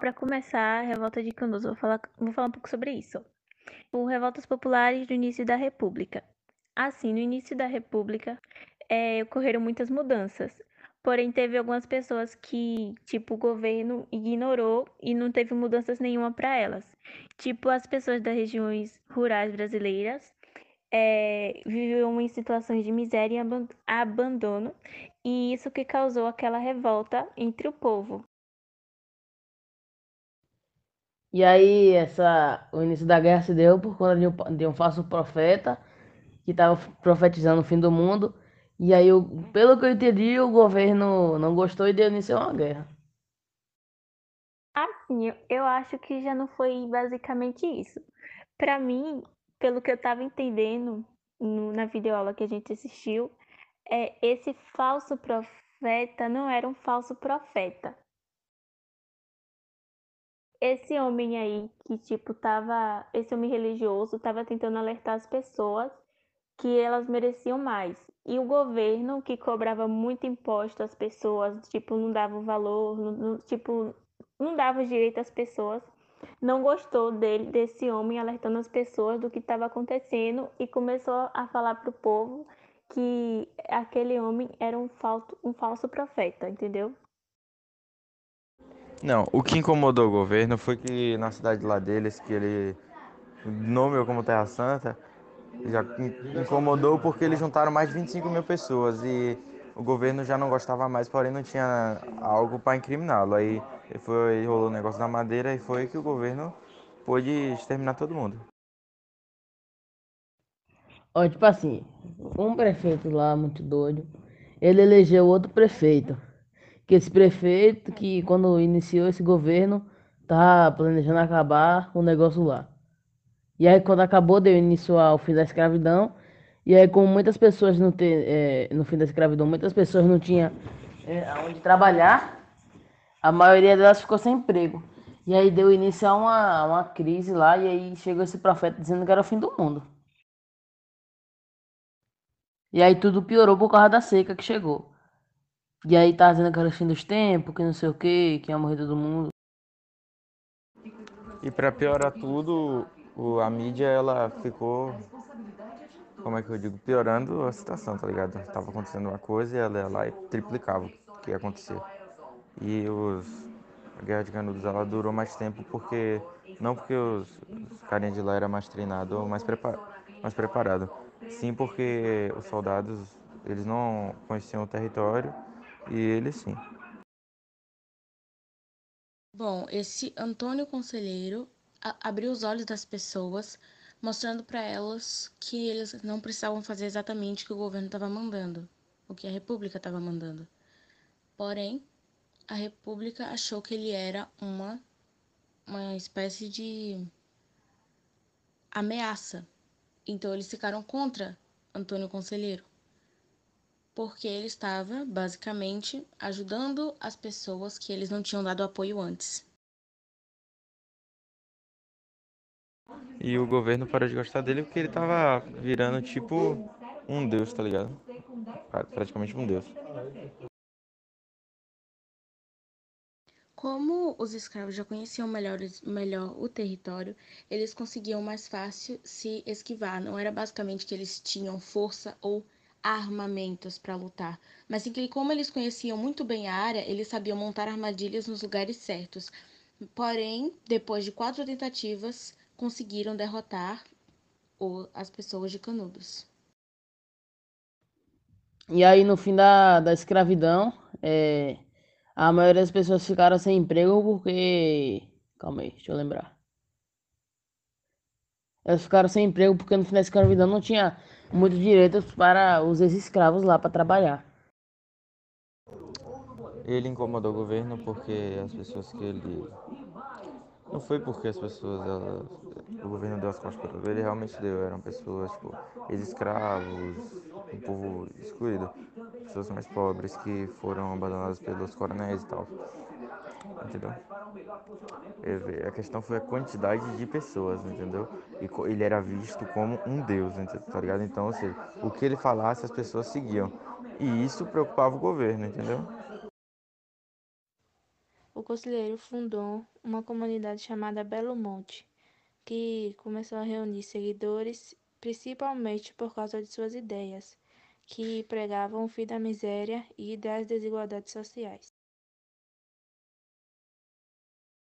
Para começar, a revolta de Canudos, vou falar, vou falar um pouco sobre isso. O revoltas populares do início da República. Assim, no início da República, é, ocorreram muitas mudanças. Porém, teve algumas pessoas que, tipo, o governo ignorou e não teve mudanças nenhuma para elas. Tipo, as pessoas das regiões rurais brasileiras é, viviam em situações de miséria e abandono, e isso que causou aquela revolta entre o povo. E aí, essa, o início da guerra se deu por conta de um, de um falso profeta que estava profetizando o fim do mundo. E aí, pelo que eu entendi, o governo não gostou e deu início a uma guerra. Assim, eu acho que já não foi basicamente isso. Para mim, pelo que eu estava entendendo no, na videoaula que a gente assistiu, é, esse falso profeta não era um falso profeta. Esse homem aí que tipo tava, esse homem religioso tava tentando alertar as pessoas que elas mereciam mais. E o governo que cobrava muito imposto às pessoas, tipo, não dava o valor, não, não, tipo, não dava direito às pessoas, não gostou dele, desse homem alertando as pessoas do que estava acontecendo e começou a falar para o povo que aquele homem era um falso, um falso profeta, entendeu? Não, o que incomodou o governo foi que na cidade lá deles, que ele nomeou como Terra Santa, já incomodou porque eles juntaram mais de 25 mil pessoas e o governo já não gostava mais, porém não tinha algo para incriminá-lo. Aí foi, rolou o negócio da madeira e foi que o governo pôde exterminar todo mundo. Ó, tipo assim, um prefeito lá muito doido, ele elegeu outro prefeito. Que esse prefeito que quando iniciou esse governo tá planejando acabar o negócio lá. E aí quando acabou deu início ao fim da escravidão e aí, como muitas pessoas não ter, é, no fim da escravidão, muitas pessoas não tinham é, onde trabalhar, a maioria delas ficou sem emprego. E aí deu início a uma, uma crise lá, e aí chegou esse profeta dizendo que era o fim do mundo. E aí tudo piorou por causa da seca que chegou. E aí tá dizendo que era o fim dos tempos, que não sei o que, que ia morrer todo mundo. E para piorar tudo, a mídia ela ficou como é que eu digo, piorando a situação, tá ligado? Tava acontecendo uma coisa e ela ia lá e triplicava o que ia acontecer. E os, a Guerra de Canudos ela durou mais tempo porque, não porque os, os de lá eram mais treinados ou mais, prepar, mais preparados, sim porque os soldados, eles não conheciam o território e eles sim. Bom, esse Antônio Conselheiro abriu os olhos das pessoas mostrando para elas que eles não precisavam fazer exatamente o que o governo estava mandando, o que a República estava mandando. Porém, a República achou que ele era uma, uma espécie de ameaça. Então, eles ficaram contra Antônio Conselheiro, porque ele estava, basicamente, ajudando as pessoas que eles não tinham dado apoio antes. E o governo parou de gostar dele porque ele tava virando tipo um deus, tá ligado? Praticamente um deus. Como os escravos já conheciam melhor, melhor o território, eles conseguiam mais fácil se esquivar. Não era basicamente que eles tinham força ou armamentos para lutar, mas em que como eles conheciam muito bem a área, eles sabiam montar armadilhas nos lugares certos. Porém, depois de quatro tentativas, conseguiram derrotar o, as pessoas de Canudos. E aí, no fim da, da escravidão, é, a maioria das pessoas ficaram sem emprego porque. Calma aí, deixa eu lembrar. Elas ficaram sem emprego porque no fim da escravidão não tinha muitos direitos para os ex-escravos lá para trabalhar. Ele incomodou o governo porque as pessoas que ele não foi porque as pessoas, elas, o governo deu as costas para ele, ele realmente deu. Eram pessoas, tipo, ex-escravos, um povo excluído. Pessoas mais pobres que foram abandonadas pelos coronéis e tal. Entendeu? A questão foi a quantidade de pessoas, entendeu? E ele era visto como um deus, tá ligado? Então, ou seja, o que ele falasse as pessoas seguiam. E isso preocupava o governo, entendeu? o conselheiro fundou uma comunidade chamada Belo Monte, que começou a reunir seguidores principalmente por causa de suas ideias, que pregavam o fim da miséria e das desigualdades sociais.